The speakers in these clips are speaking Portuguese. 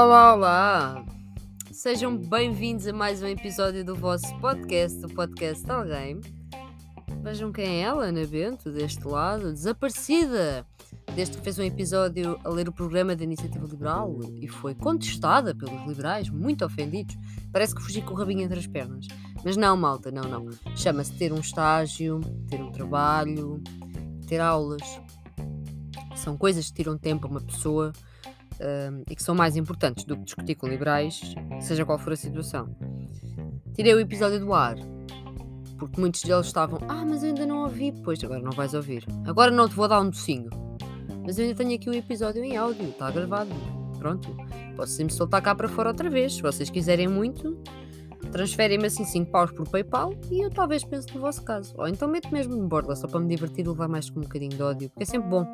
Olá, olá! Sejam bem-vindos a mais um episódio do vosso podcast, o podcast Alguém. Vejam quem é ela, Ana Bento, deste lado, desaparecida! Desde que fez um episódio a ler o programa da Iniciativa Liberal e foi contestada pelos liberais, muito ofendidos. Parece que fugi com o rabinho entre as pernas. Mas não, malta, não, não. Chama-se ter um estágio, ter um trabalho, ter aulas. São coisas que tiram tempo a uma pessoa e que são mais importantes do que discutir com liberais, seja qual for a situação. Tirei o episódio do ar, porque muitos deles estavam, ah, mas eu ainda não ouvi, pois agora não vais ouvir. Agora não te vou dar um docinho. Mas eu ainda tenho aqui um episódio em áudio, está gravado. Pronto. Posso sempre soltar cá para fora outra vez. Se vocês quiserem muito, transferem-me assim 5 paus por PayPal e eu talvez pense no vosso caso. Ou então meto mesmo no borla só para me divertir e levar mais com um bocadinho de ódio, porque é sempre bom.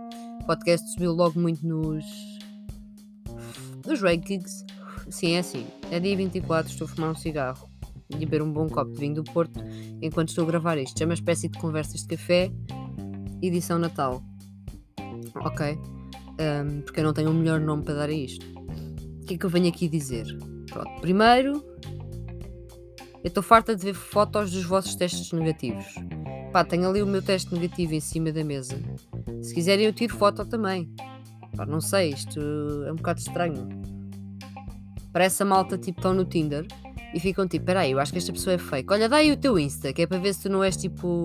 O podcast subiu logo muito nos nos rankings, sim, é assim. É dia 24, estou a fumar um cigarro e beber um bom copo de vinho do Porto enquanto estou a gravar isto. É uma espécie de conversas de café, edição Natal. Ok? Um, porque eu não tenho o um melhor nome para dar a isto. O que é que eu venho aqui dizer? Pronto, primeiro, eu estou farta de ver fotos dos vossos testes negativos. Pá, tenho ali o meu teste negativo em cima da mesa. Se quiserem, eu tiro foto também. Pá, não sei, isto é um bocado estranho. Parece a malta tipo estão no Tinder e ficam tipo, peraí, eu acho que esta pessoa é fake. Olha, dá aí o teu Insta, que é para ver se tu não és tipo,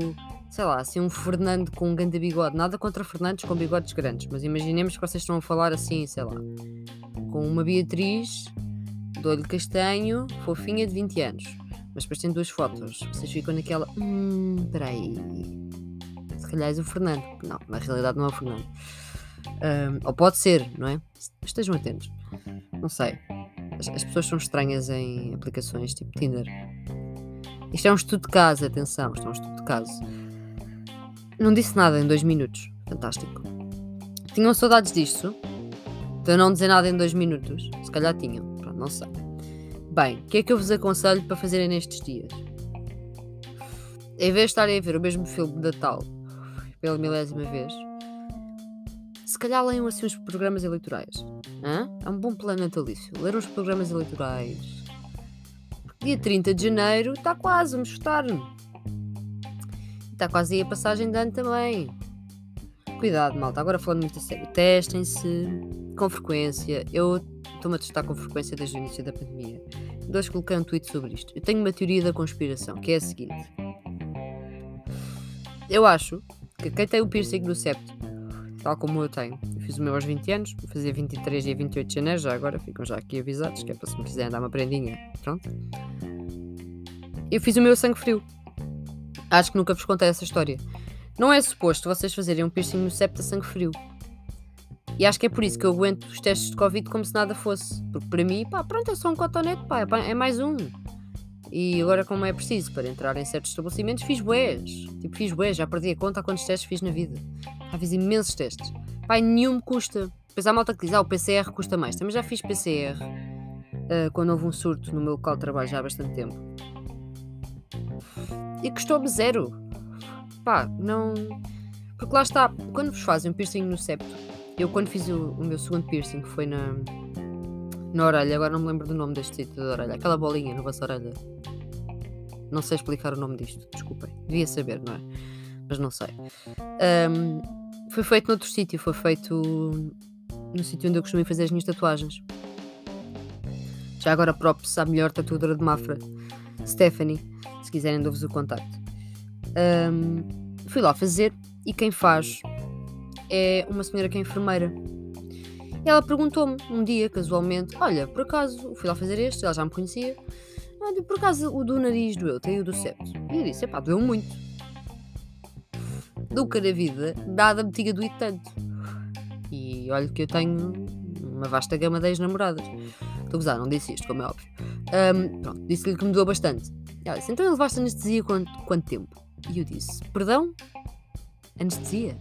sei lá, assim um Fernando com um grande bigode. Nada contra Fernandes com bigodes grandes, mas imaginemos que vocês estão a falar assim, sei lá, com uma Beatriz de olho castanho, fofinha de 20 anos. Mas depois tem duas fotos. Vocês ficam naquela, hum, peraí. Se calhar és o Fernando. Não, na realidade não é o Fernando. Um, ou pode ser, não é? Estejam atentos. Não sei. As, as, pessoas são estranhas em aplicações tipo Tinder. Isto é um estudo de caso, atenção, isto é um estudo de caso. Não disse nada em dois minutos. Fantástico. Tinham saudades disto? De não dizer nada em dois minutos? Se calhar tinham. Pronto, não sei. Bem, o que é que eu vos aconselho para fazerem nestes dias? Em vez de estarem a ver o mesmo filme de Natal pela milésima vez, se calhar leiam assim os programas eleitorais. Hã? É um bom plano natalício. Ler os programas eleitorais. Dia 30 de janeiro está quase, vamos votar. Está quase aí a passagem de ano também. Cuidado, malta. Agora falando muito a sério. Testem-se com frequência. Eu estou-me a testar com frequência desde o início da pandemia. Dois coloquei um tweet sobre isto. Eu tenho uma teoria da conspiração, que é a seguinte. Eu acho que quem tem o piercing no septo tal como eu tenho. Eu fiz o meu aos 20 anos, vou fazer 23 e 28 de janeiro, já agora ficam já aqui avisados, que é para se me quiserem dar uma prendinha. Pronto. Eu fiz o meu sangue frio. Acho que nunca vos contei essa história. Não é suposto vocês fazerem um piercing no septo a sangue frio. E acho que é por isso que eu aguento os testes de Covid como se nada fosse. Porque para mim, pá, pronto, é só um cotonete, pá, é mais um. E agora, como é preciso para entrar em certos estabelecimentos, fiz bués. Tipo, fiz bués, já perdi a conta a quantos testes fiz na vida. Já fiz imensos testes. Pai, nenhum me custa. Depois há malta que diz, ah, o PCR custa mais. Também já fiz PCR uh, quando houve um surto no meu local de trabalho já há bastante tempo. E custou-me zero. Pá, não. Porque lá está, quando vos fazem um piercing no septo, eu quando fiz o, o meu segundo piercing, que foi na, na orelha, agora não me lembro do nome deste sítio da orelha, aquela bolinha na vossa orelha. Não sei explicar o nome disto, desculpem. Devia saber, não é? Mas não sei. Um, foi feito noutro sítio, foi feito no sítio onde eu costumo fazer as minhas tatuagens. Já agora props à melhor tatuadora de Mafra, Stephanie, se quiserem dou-vos o contacto. Um, fui lá fazer e quem faz é uma senhora que é enfermeira. E ela perguntou-me um dia, casualmente, olha, por acaso, fui lá fazer este, ela já me conhecia, por acaso o do nariz doeu, tem o do septo. E eu disse, epá, doeu muito. Nunca na vida, nada me tinha doído tanto. E olha que eu tenho uma vasta gama de ex-namoradas. Estou a gozar, não disse isto, como é óbvio. Um, pronto, disse-lhe que me doeu bastante. Ela disse, então levaste anestesia quanto, quanto tempo? E eu disse, perdão? Anestesia?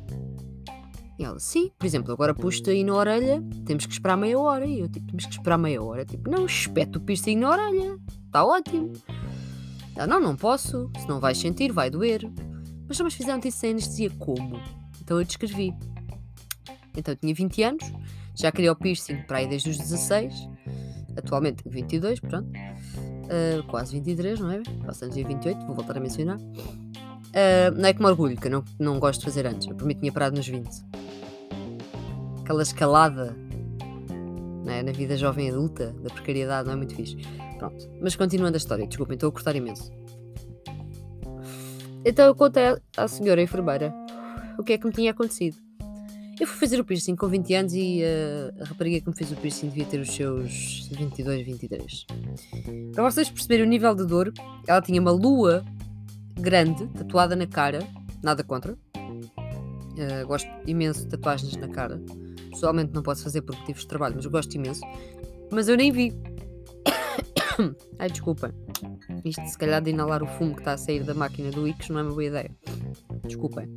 E ela, sim, por exemplo, agora pus-te aí na orelha, temos que esperar meia hora. E eu, tipo, temos que esperar meia hora. Tipo, não, espeto o piercing na orelha, está ótimo. Ela, não, não posso, se não vais sentir, vai doer. Mas, mas fizeram-te isso sem anestesia como? Então eu descrevi. Então eu tinha 20 anos, já queria o piercing para aí desde os 16. atualmente tenho 22, pronto. Uh, quase 23, não é? Anos dia 28, vou voltar a mencionar. Uh, não é que me orgulho, que eu não, não gosto de fazer anos. Eu por mim tinha parado nos 20. Aquela escalada é? na vida jovem adulta, da precariedade, não é muito fixe. Pronto. Mas continuando a história, desculpem, estou a cortar imenso. Então eu contei à senhora enfermeira o que é que me tinha acontecido. Eu fui fazer o piercing com 20 anos e uh, a rapariga que me fez o piercing devia ter os seus 22, 23. Para vocês perceberem o nível de dor, ela tinha uma lua grande tatuada na cara, nada contra. Uh, gosto imenso de tatuagens na cara. Pessoalmente não posso fazer por motivos de trabalho, mas gosto imenso. Mas eu nem vi. Ai, desculpa. Isto se calhar de inalar o fumo que está a sair da máquina do Ix não é uma boa ideia. Desculpem.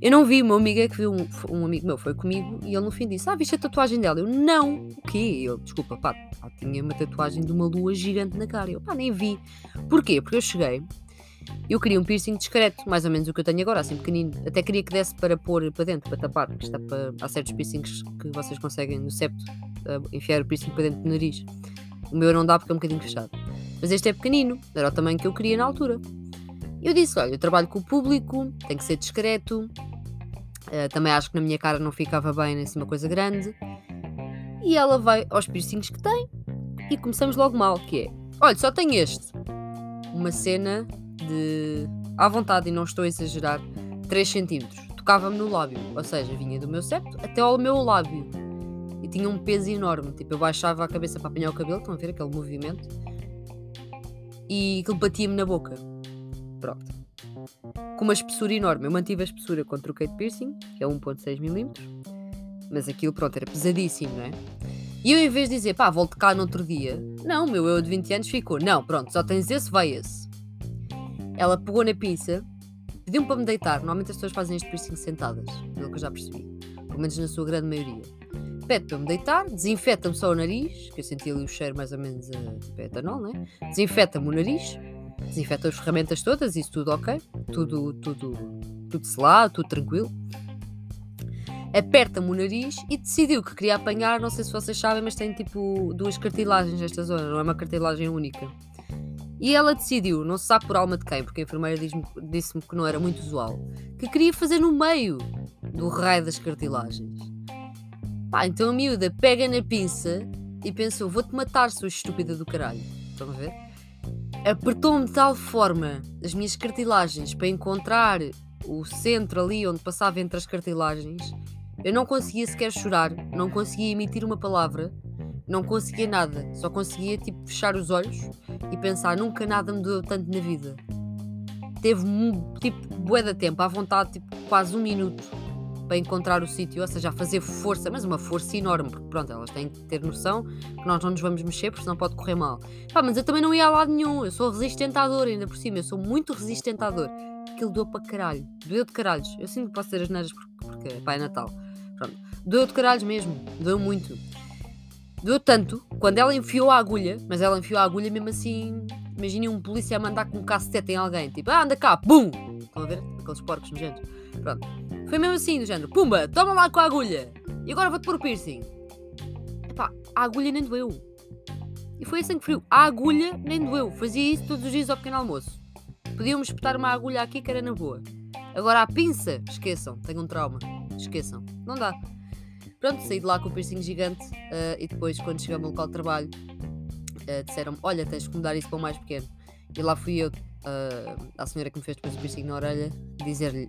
Eu não vi, amigo é que viu, um, um, amigo meu foi comigo e ele no fim disse: Ah, viste a tatuagem dela? Eu, não, o quê? Eu, desculpa, pá, tinha uma tatuagem de uma lua gigante na cara. Eu, pá, nem vi. Porquê? Porque eu cheguei, eu queria um piercing discreto, mais ou menos o que eu tenho agora, assim pequenino. Até queria que desse para pôr para dentro, para tapar, porque está para, há certos piercings que vocês conseguem no septo uh, enfiar o piercing para dentro do nariz. O meu não dá porque é um bocadinho fechado. Mas este é pequenino, era o tamanho que eu queria na altura. Eu disse: Olha, eu trabalho com o público, tem que ser discreto, Uh, também acho que na minha cara não ficava bem nem assim uma coisa grande. E ela vai aos piercings que tem e começamos logo mal, que é, olha, só tem este. Uma cena de, à vontade, e não estou a exagerar, 3 centímetros. Tocava-me no lábio, ou seja, vinha do meu septo até ao meu lábio. Tinha um peso enorme, tipo, eu baixava a cabeça para apanhar o cabelo, estão a ver aquele movimento? E aquilo batia-me na boca. Pronto com uma espessura enorme. Eu mantive a espessura com troquei de piercing, que é 1.6mm, mas aquilo, pronto, era pesadíssimo, não é? E eu, em vez de dizer, pá, volto cá no outro dia, não, meu eu de 20 anos ficou, não, pronto, só tens esse, vai esse. Ela pegou na pinça, pediu-me para me deitar. Normalmente as pessoas fazem este piercing sentadas, pelo que eu já percebi, pelo menos na sua grande maioria. Pede para me deitar, desinfeta-me só o nariz, que eu senti ali o cheiro mais ou menos a etanol, né? Desinfeta-me o nariz, desinfeta as ferramentas todas, isso tudo ok, tudo, tudo, tudo selado, tudo tranquilo. Aperta-me o nariz e decidiu que queria apanhar, não sei se vocês sabem, mas tem tipo duas cartilagens nesta zona, não é uma cartilagem única. E ela decidiu, não se sabe por alma de quem, porque a enfermeira disse-me que não era muito usual, que queria fazer no meio do raio das cartilagens. Pá, então a miúda pega na pinça e pensou: vou-te matar, sua estúpida do caralho. Estão a ver? apertou-me de tal forma as minhas cartilagens para encontrar o centro ali onde passava entre as cartilagens, eu não conseguia sequer chorar, não conseguia emitir uma palavra, não conseguia nada, só conseguia tipo fechar os olhos e pensar nunca nada me doeu tanto na vida. Teve tipo bué tempo, à vontade, tipo quase um minuto para encontrar o sítio, ou seja, a fazer força, mas uma força enorme, porque pronto, elas têm que ter noção que nós não nos vamos mexer, porque senão pode correr mal. Pá, mas eu também não ia a lado nenhum, eu sou resistentador ainda por cima, eu sou muito resistentador. Aquilo doeu para caralho, doeu de caralhos. Eu sinto que posso ter as neiras porque, porque pá, é Natal. Pronto, doeu de caralhos mesmo, doeu muito. Doeu tanto, quando ela enfiou a agulha, mas ela enfiou a agulha mesmo assim. Imaginem um polícia a mandar com um cacete em alguém, tipo, ah, anda cá, bum! Estão a ver? Aqueles porcos nojentos. Pronto. Foi mesmo assim, do género, pumba, toma lá com a agulha! E agora vou-te pôr o piercing. Epá, a agulha nem doeu. E foi assim que frio. A agulha nem doeu. Fazia isso todos os dias ao pequeno almoço. Podiam-me espetar uma agulha aqui que era na boa. Agora a pinça, esqueçam, tenho um trauma. Esqueçam, não dá. Pronto, saí de lá com o piercing gigante uh, e depois, quando cheguei ao local de trabalho, uh, disseram-me: Olha, tens que mudar isso para o mais pequeno. E lá fui eu, uh, à senhora que me fez depois o piercing na orelha, dizer-lhe: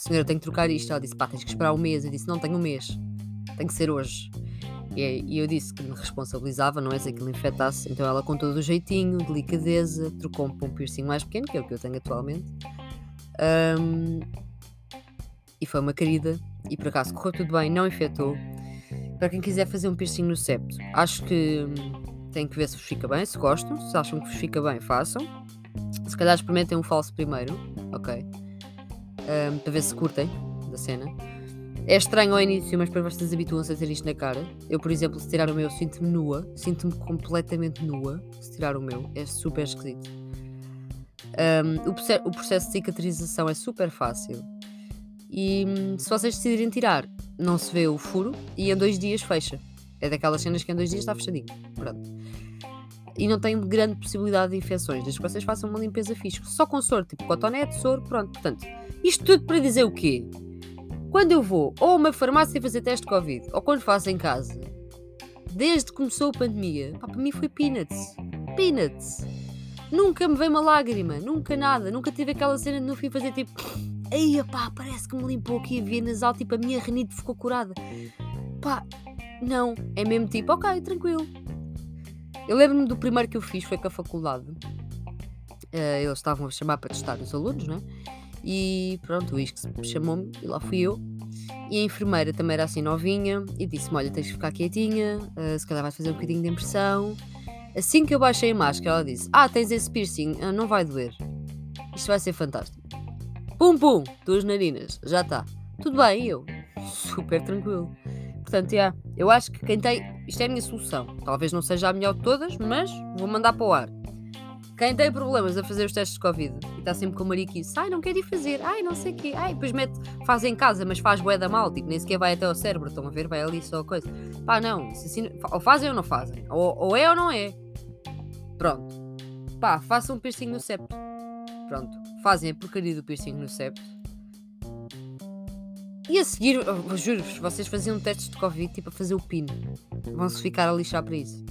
Senhora, tenho que trocar isto. Ela disse: Pá, tens que esperar um mês. Eu disse: Não, tenho um mês, tem que ser hoje. E, e eu disse que me responsabilizava, não é se aquilo infectasse. Então ela, com todo o jeitinho, delicadeza, trocou-me para um piercing mais pequeno, que é o que eu tenho atualmente. Um, e foi uma querida e por acaso correu tudo bem, não infectou. Para quem quiser fazer um piercing no septo, acho que hum, tem que ver se vos fica bem, se gostam, se acham que vos fica bem, façam. Se calhar experimentem um falso primeiro, ok? Um, para ver se curtem da cena. É estranho ao início, mas depois vocês habituam-se a ter isto na cara. Eu, por exemplo, se tirar o meu, sinto-me nua, sinto-me completamente nua. Se tirar o meu, é super esquisito. Um, o, o processo de cicatrização é super fácil. E hum, se vocês decidirem tirar, não se vê o furo e em dois dias fecha. É daquelas cenas que em dois dias está fechadinho. Pronto. E não tem grande possibilidade de infecções, desde que vocês façam uma limpeza fixe. Só com soro, tipo cotonete, soro, pronto. Portanto, isto tudo para dizer o quê? Quando eu vou ou a uma farmácia fazer teste de Covid, ou quando faço em casa, desde que começou a pandemia, pá, para mim foi peanuts. Peanuts. Nunca me veio uma lágrima, nunca nada. Nunca tive aquela cena de no fim fazer tipo. Ei, pá, parece que me limpou aqui a via nasal, tipo a minha renite ficou curada. Pá, não. É mesmo tipo, ok, tranquilo. Eu lembro-me do primeiro que eu fiz, foi com a faculdade. Uh, eles estavam a chamar para testar os alunos, né? E pronto, o ISCS chamou-me e lá fui eu. E a enfermeira também era assim novinha e disse-me: Olha, tens de ficar quietinha, uh, se calhar vais fazer um bocadinho de impressão. Assim que eu baixei a máscara, ela disse: Ah, tens esse piercing, uh, não vai doer. Isto vai ser fantástico. Pum pum, duas narinas, já está. Tudo bem, eu. Super tranquilo. Portanto, yeah, eu acho que quem tem. Isto é a minha solução. Talvez não seja a melhor de todas, mas vou mandar para o ar. Quem tem problemas a fazer os testes de Covid e está sempre com o mariquice, ai, não quer ir fazer, ai, não sei o quê, ai, depois mete, faz em casa, mas faz bué da mal, tipo, nem sequer vai até ao cérebro, estão a ver, vai ali só a coisa. Pá, não, assim, ou fazem ou não fazem, ou, ou é ou não é. Pronto. Pá, façam um piercing no septo. Pronto, fazem a porcaria do piercing no septo. E a seguir, juro-vos, vocês faziam testes de Covid tipo a fazer o pino. Vão-se ficar a lixar para isso.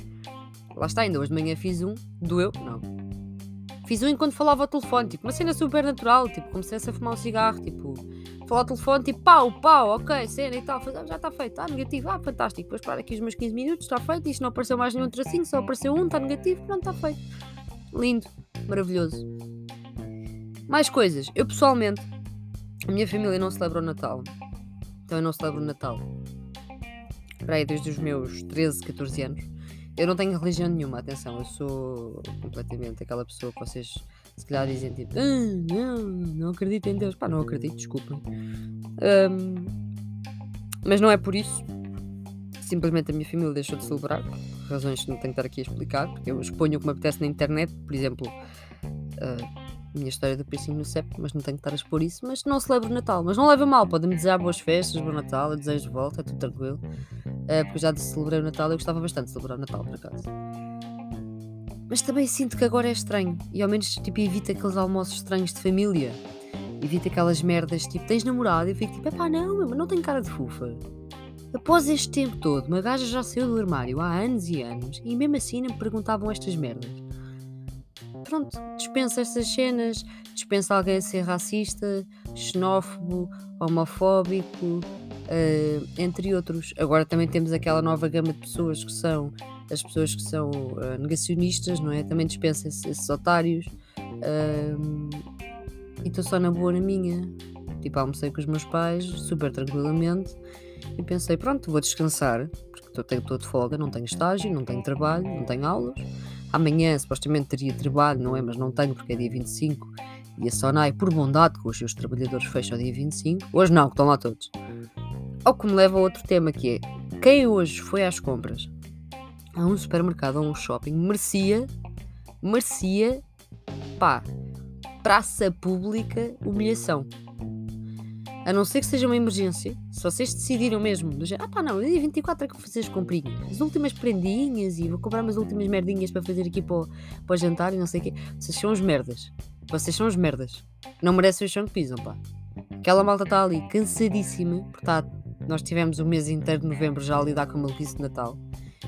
Lá está, ainda hoje de manhã fiz um, doeu, não, Fiz um enquanto falava ao telefone, tipo, uma cena super natural, tipo, como se a fumar um cigarro, tipo, falar ao telefone, tipo, pau, pau, ok, cena e tal, já está feito, ah, negativo, ah, fantástico, depois para aqui os meus 15 minutos, está feito, isto não apareceu mais nenhum tracinho, só apareceu um, está negativo, pronto, está feito. Lindo, maravilhoso. Mais coisas, eu pessoalmente, a minha família não celebra o Natal, então eu não celebro o Natal. Para aí, desde os meus 13, 14 anos. Eu não tenho religião nenhuma, atenção, eu sou completamente aquela pessoa que vocês se calhar dizem tipo, ah, não, não acredito em Deus. Pá, não acredito, desculpem. Um, mas não é por isso. Simplesmente a minha família deixou de celebrar, por razões que não tenho que estar aqui a explicar, porque eu exponho o que me apetece na internet, por exemplo, uh, minha história do piercing no CEP, mas não tenho que estar a expor isso. Mas não celebro o Natal, mas não leva mal, podem-me desejar boas festas, bom Natal, eu desejo de volta, é tudo tranquilo. Uh, porque já celebrei o Natal, eu gostava bastante de celebrar o Natal, por acaso. Mas também sinto que agora é estranho. E ao menos tipo, evita aqueles almoços estranhos de família. Evita aquelas merdas tipo, tens namorado? E fico tipo, pá, não, mas não tenho cara de fufa. Após este tempo todo, uma gaja já saiu do armário há anos e anos e mesmo assim não me perguntavam estas merdas. Pronto, dispensa estas cenas, dispensa alguém a ser racista, xenófobo, homofóbico, uh, entre outros. Agora também temos aquela nova gama de pessoas que são as pessoas que são uh, negacionistas, não é? Também dispensa esses, otários. Uh, e estou só na boa na minha. Tipo, almocei com os meus pais, super tranquilamente, e pensei, pronto, vou descansar, porque estou de folga, não tenho estágio, não tenho trabalho, não tenho aulas. Amanhã supostamente teria trabalho, não é? Mas não tenho porque é dia 25 e a Sonai, por bondade com os seus trabalhadores, fecha ao dia 25. Hoje não, que estão lá todos. Ao que me leva a outro tema que é: quem hoje foi às compras a um supermercado ou a um shopping merecia, merecia, pá, praça pública, humilhação. A não ser que seja uma emergência, se vocês decidiram mesmo, do género, ah pá, não, dia 24 é que vou fazer as comprinhas, as últimas prendinhas e vou comprar umas últimas merdinhas para fazer aqui para o, para o jantar e não sei o quê. Vocês são os merdas. Vocês são os merdas. Não merecem o chão que pisam, pá. Aquela malta está ali cansadíssima, porque está nós tivemos o mês inteiro de novembro já a lidar com a maluquice de Natal.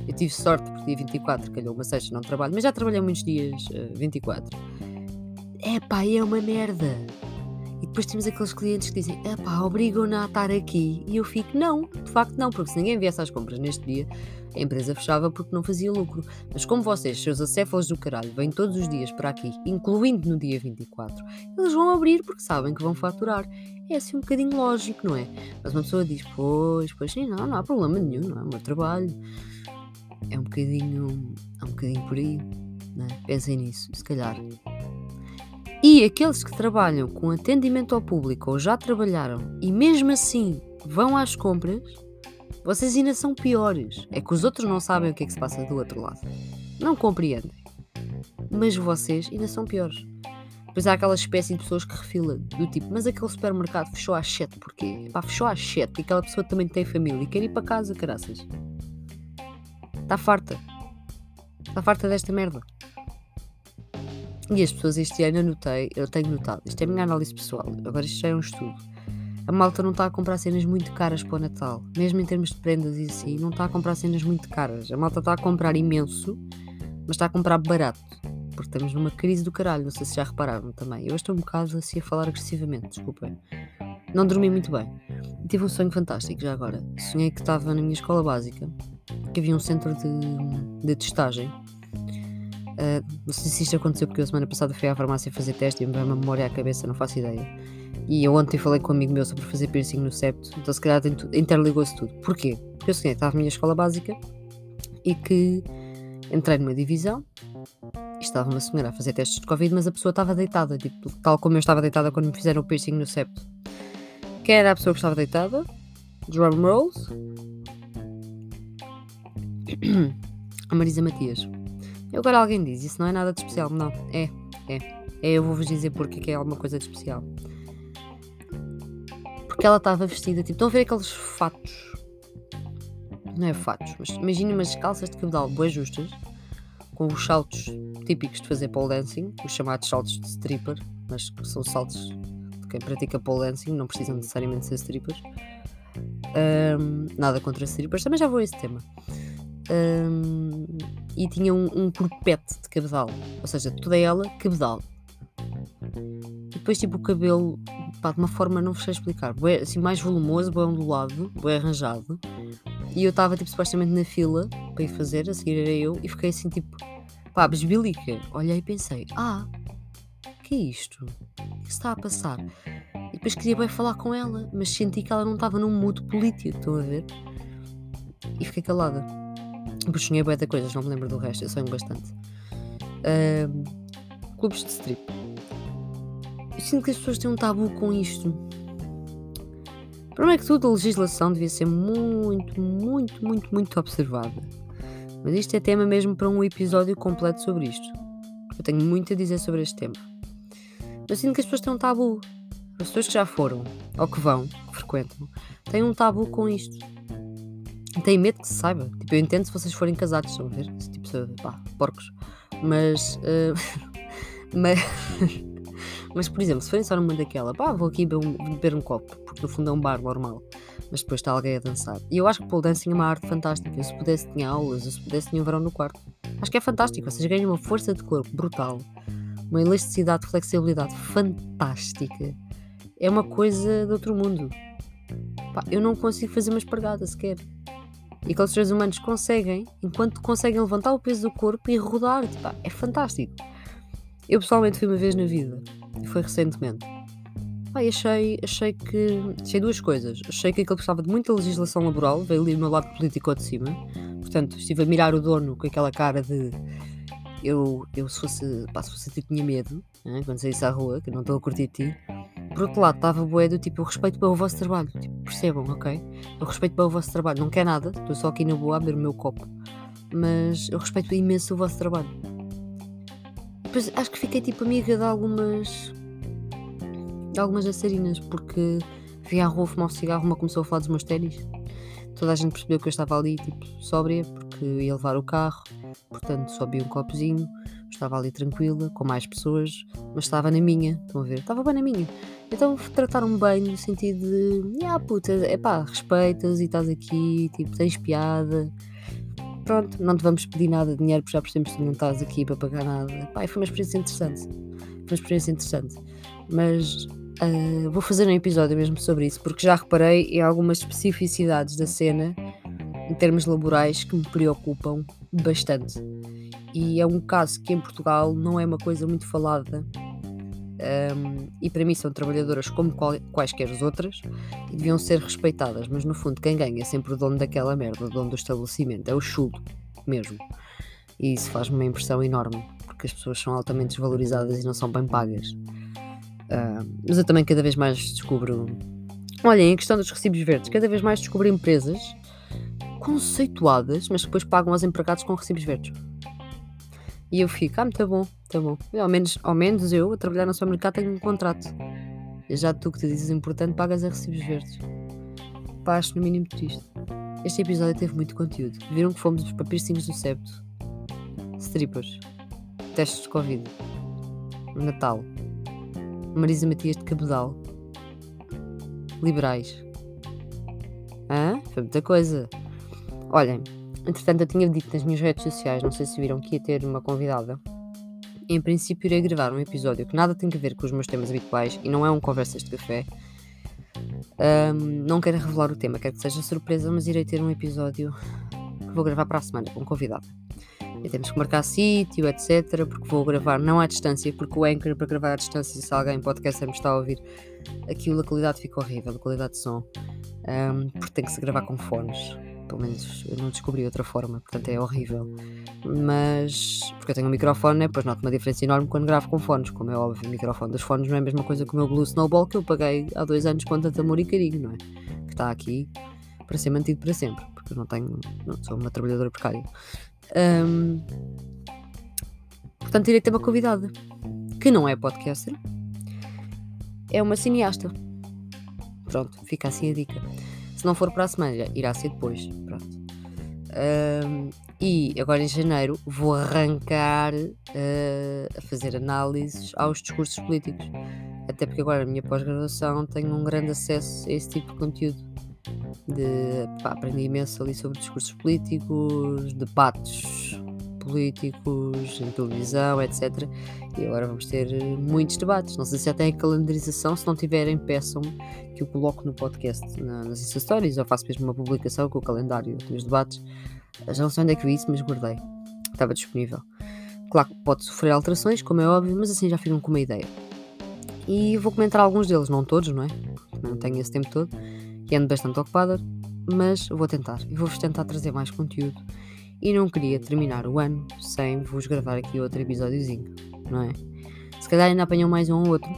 Eu tive sorte porque dia 24 calhou uma sexta, não trabalho, mas já trabalhei muitos dias uh, 24. É pá, é uma merda. Depois temos aqueles clientes que dizem: pá, obrigam-na a estar aqui. E eu fico: não, de facto não, porque se ninguém viesse às compras neste dia, a empresa fechava porque não fazia lucro. Mas como vocês, seus acéfalos do caralho, vêm todos os dias para aqui, incluindo no dia 24, eles vão abrir porque sabem que vão faturar é assim um bocadinho lógico, não é? Mas uma pessoa diz, pois, pois sim, não, não há problema nenhum, não é? O meu trabalho é um bocadinho, é um bocadinho por aí, não é? Pensem nisso, se calhar. E aqueles que trabalham com atendimento ao público ou já trabalharam e mesmo assim vão às compras, vocês ainda são piores. É que os outros não sabem o que é que se passa do outro lado. Não compreendem. Mas vocês ainda são piores. Depois há aquela espécie de pessoas que refila do tipo, mas aquele supermercado fechou às 7 porquê? Pá, fechou às 7 e aquela pessoa também tem família e quer ir para casa, caraças. Está farta. Está farta desta merda. E as pessoas este ano eu notei, eu tenho notado, isto é a minha análise pessoal, agora isto já é um estudo. A malta não está a comprar cenas muito caras para o Natal, mesmo em termos de prendas e assim, não está a comprar cenas muito caras. A malta está a comprar imenso, mas está a comprar barato, porque estamos numa crise do caralho, não sei se já repararam também. Eu estou um bocado assim a falar agressivamente, desculpem. Não dormi muito bem. Tive um sonho fantástico já agora. Sonhei que estava na minha escola básica, que havia um centro de, de testagem Uh, não sei se isto aconteceu porque eu semana passada fui à farmácia fazer teste e me veio uma memória à cabeça, não faço ideia. E eu ontem falei com um amigo meu sobre fazer piercing no septo, então se calhar interligou-se tudo. Porquê? Porque eu que estava na minha escola básica e que entrei numa divisão e estava uma senhora a fazer testes de Covid, mas a pessoa estava deitada, tipo, tal como eu estava deitada quando me fizeram o piercing no septo. Quem era a pessoa que estava deitada? Drum rolls. a Marisa Matias. Agora alguém diz, isso não é nada de especial. Não, é, é. é eu vou-vos dizer porque que é alguma coisa de especial. Porque ela estava vestida, tipo, estão a ver aqueles fatos? Não é fatos, mas imaginem umas calças de cabedal boas justas, com os saltos típicos de fazer pole dancing, os chamados saltos de stripper, mas que são saltos de quem pratica pole dancing, não precisam necessariamente ser strippers. Um, nada contra strippers, também já vou a esse tema um, e tinha um, um corpete de cabedal, ou seja, toda ela cabedal. E depois, tipo, o cabelo, pá, de uma forma, não vos sei explicar, bué, assim, mais volumoso, bem ondulado, bem arranjado. E eu estava, tipo, supostamente na fila para ir fazer, a seguir era eu, e fiquei assim, tipo, pá, besbilica. Olhei e pensei, ah, que é isto? O que está a passar? E depois queria bem falar com ela, mas senti que ela não estava num mood político, estão a ver? E fiquei calada. Porque sonhei bem de coisas, não me lembro do resto, eu sonho bastante. Uh, clubes de strip. Eu sinto que as pessoas têm um tabu com isto. Primeiro que tudo, a legislação devia ser muito, muito, muito, muito observada. Mas isto é tema mesmo para um episódio completo sobre isto. Eu tenho muito a dizer sobre este tema. Mas sinto que as pessoas têm um tabu. As pessoas que já foram, ou que vão, que frequentam, têm um tabu com isto. Tenho medo que se saiba. Tipo, eu entendo se vocês forem casados, estão a ver? Tipo, pá, porcos. Mas. Uh, mas. mas, por exemplo, se forem só numa daquela, pá, vou aqui beber um, beber um copo, porque no fundo é um bar normal. Mas depois está alguém a dançar. E eu acho que pole dancing é uma arte fantástica. Eu, se pudesse, tinha aulas. Eu, se pudesse, tinha um verão no quarto. Acho que é fantástico. Vocês ganham uma força de corpo brutal, uma elasticidade, flexibilidade fantástica. É uma coisa de outro mundo. Pá, eu não consigo fazer uma espargada sequer. E aqueles seres humanos conseguem, enquanto conseguem levantar o peso do corpo e rodar. Tipo, é fantástico. Eu pessoalmente fui uma vez na vida, foi recentemente. Pai, achei, achei que. Achei duas coisas. Achei que aquele gostava de muita legislação laboral, veio ali o meu lado político de cima. Portanto, estive a mirar o dono com aquela cara de. Eu, eu se fosse. Pá, se fosse tipo, tinha medo, né, quando saísse à rua, que não estou a curtir ti. Por outro lado, estava bué do tipo, eu respeito bem o vosso trabalho. Tipo, percebam, ok? Eu respeito bem o vosso trabalho. Não quer nada, estou só aqui na boa a beber o meu copo. Mas eu respeito imenso o vosso trabalho. Depois acho que fiquei tipo amiga de algumas. de algumas dançarinas, porque vi à rua fumar um cigarro, uma começou a falar dos meus ténis. Toda a gente percebeu que eu estava ali, tipo, sóbria, porque ia levar o carro, portanto só um copozinho, estava ali tranquila, com mais pessoas, mas estava na minha, estão a ver? Estava bem na minha. Então trataram-me bem no sentido de, ah puta, é pá, respeitas e estás aqui, tipo, tens piada. Pronto, não te vamos pedir nada de dinheiro porque já percebemos que não estás aqui para pagar nada. Pá, foi uma experiência interessante. Foi uma experiência interessante. Mas uh, vou fazer um episódio mesmo sobre isso, porque já reparei em algumas especificidades da cena em termos laborais que me preocupam bastante. E é um caso que em Portugal não é uma coisa muito falada um, e para mim são trabalhadoras como qual, quaisquer as outras e deviam ser respeitadas, mas no fundo quem ganha é sempre o dono daquela merda, o dono do estabelecimento, é o chulo mesmo. E isso faz-me uma impressão enorme, porque as pessoas são altamente desvalorizadas e não são bem pagas. Uh, mas eu também cada vez mais descubro. Olhem, em questão dos recibos verdes, cada vez mais descubro empresas conceituadas, mas que depois pagam aos empregados com recibos verdes. E eu fico, ah, tá bom, tá bom. E ao, menos, ao menos eu, a trabalhar no supermercado, tenho um contrato. Já tu que te dizes importante, pagas a recibos verdes. Pá, acho no mínimo triste. Este episódio teve muito conteúdo. Viram que fomos para piercings do septo, strippers, testes de Covid, Natal, Marisa Matias de Cabedal, liberais. Hã? Foi muita coisa. Olhem, entretanto eu tinha dito nas minhas redes sociais, não sei se viram, que ia ter uma convidada. Em princípio irei gravar um episódio que nada tem a ver com os meus temas habituais e não é um conversas de café. Um, não quero revelar o tema, quero que seja surpresa, mas irei ter um episódio que vou gravar para a semana com um convidado. E temos que marcar sítio, etc. Porque vou gravar não à distância, porque o Anchor para gravar à distância, se alguém podcast me está a ouvir, aquilo a qualidade fica horrível, a qualidade de som. Um, porque tem que se gravar com fones pelo menos eu não descobri outra forma, portanto é horrível. Mas, porque eu tenho um microfone, né? Pois noto uma diferença enorme quando gravo com fones, como é óbvio. O microfone dos fones não é a mesma coisa que o meu Blue Snowball que eu paguei há dois anos com tanto amor e carinho, não é? Que está aqui para ser mantido para sempre, porque eu não tenho, não sou uma trabalhadora precária. Um, portanto, irei ter uma convidada que não é podcaster, é uma cineasta. Pronto, fica assim a dica. Se não for para a semana, irá ser depois. Pronto. Um, e agora em janeiro vou arrancar uh, a fazer análises aos discursos políticos. Até porque agora na minha pós-graduação tenho um grande acesso a esse tipo de conteúdo. De, pá, aprendi imenso ali sobre discursos políticos, debates políticos, em televisão, etc. E agora vamos ter eh, muitos debates. Não sei se já tem a calendarização, se não tiverem, peçam-me que eu coloco no podcast, na, nas Insta Stories, ou faço mesmo uma publicação com o calendário dos debates. Já não sei onde é que vi isso, mas guardei. Estava disponível. Claro que pode sofrer alterações, como é óbvio, mas assim já ficam com uma ideia. E vou comentar alguns deles, não todos, não é? Não tenho esse tempo todo. E ando bastante ocupada, mas vou tentar. E vou-vos tentar trazer mais conteúdo e não queria terminar o ano sem vos gravar aqui outro episódiozinho, não é? Se calhar ainda apanham mais um ou outro.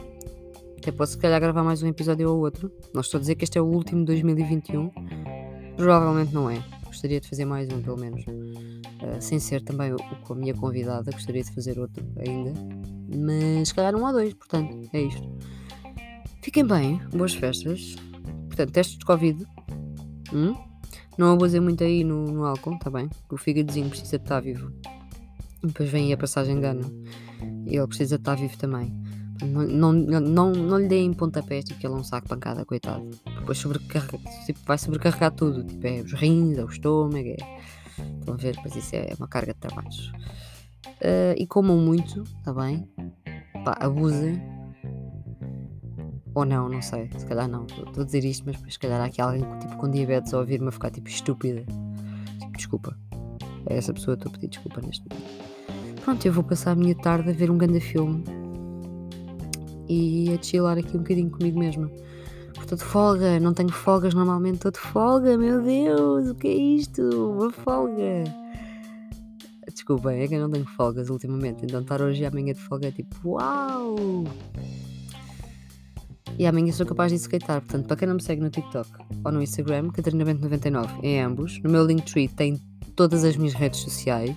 Até posso se calhar gravar mais um episódio ou outro. Não estou a dizer que este é o último de 2021. Provavelmente não é. Gostaria de fazer mais um, pelo menos. Uh, sem ser também o, com a minha convidada, gostaria de fazer outro ainda. Mas se calhar um ou dois, portanto, é isto. Fiquem bem, boas festas. Portanto, testes de Covid. Hum? Não abusem muito aí no, no álcool, tá bem? O fígadozinho precisa de estar vivo. Depois vem a passagem de ano. Ele precisa de estar vivo também. Não, não, não, não lhe deem pontapés, tipo, que ele é um saco pancada, coitado. Depois sobrecarrega, tipo, vai sobrecarregar tudo. Tipo, é os rins, é o estômago, é... Estão a ver? Pois isso é uma carga de trabalhos. Uh, e comam muito, tá bem? Pá, abusem ou não, não sei. Se calhar não. Estou a dizer isto, mas se calhar há aqui alguém tipo, com diabetes a ouvir-me a ficar tipo estúpida. Tipo, desculpa. É essa pessoa, estou a pedir desculpa neste momento. Pronto, eu vou passar a minha tarde a ver um grande filme e a chilar aqui um bocadinho comigo mesma. Estou de folga, não tenho folgas normalmente, estou de folga, meu Deus, o que é isto? Uma folga. Desculpem, é que eu não tenho folgas ultimamente, então estar hoje e amanhã de folga é tipo, uau! E amanhã sou capaz de skatear. Portanto, para quem não me segue no TikTok ou no Instagram, CatarinaBento99 em ambos. No meu Linktree tem todas as minhas redes sociais.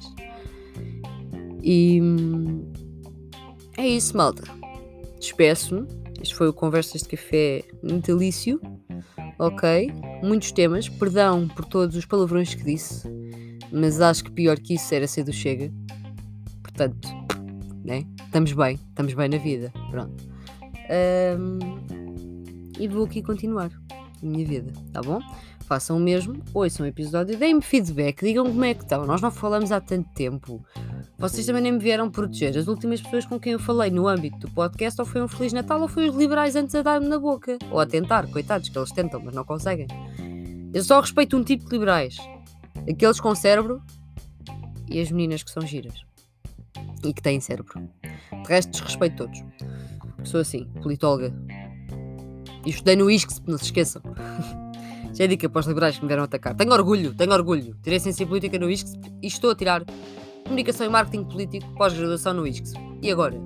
E hum, é isso, malta. Despeço-me. Este foi o Conversas de Café natalício. Ok? Muitos temas. Perdão por todos os palavrões que disse. Mas acho que pior que isso era ser do Chega. Portanto, né? Estamos bem. Estamos bem na vida. Pronto. Um, e vou aqui continuar a minha vida, tá bom? Façam o mesmo, ouçam o episódio, deem-me feedback, digam como é que estão. Nós não falamos há tanto tempo. Vocês também nem me vieram proteger. As últimas pessoas com quem eu falei no âmbito do podcast ou foi um Feliz Natal ou foi os liberais antes a dar-me na boca. Ou a tentar, coitados, que eles tentam, mas não conseguem. Eu só respeito um tipo de liberais. Aqueles com cérebro e as meninas que são giras. E que têm cérebro. De resto, desrespeito todos. Sou assim, politóloga. E estudei no ISCS, não se esqueçam. Já é dica para os liberais que me vieram atacar. Tenho orgulho, tenho orgulho. Tirei ciência política no ISCS e estou a tirar comunicação e marketing político pós-graduação no ISCS. E agora?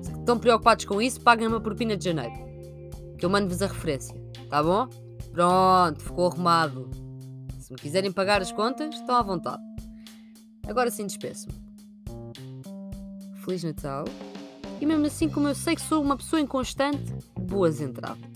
Se estão preocupados com isso, paguem uma propina de janeiro. Que eu mando-vos a referência. Tá bom? Pronto, ficou arrumado. Se me quiserem pagar as contas, estão à vontade. Agora sim despeço-me. Feliz Natal. E mesmo assim, como eu sei que sou uma pessoa inconstante, boas entradas.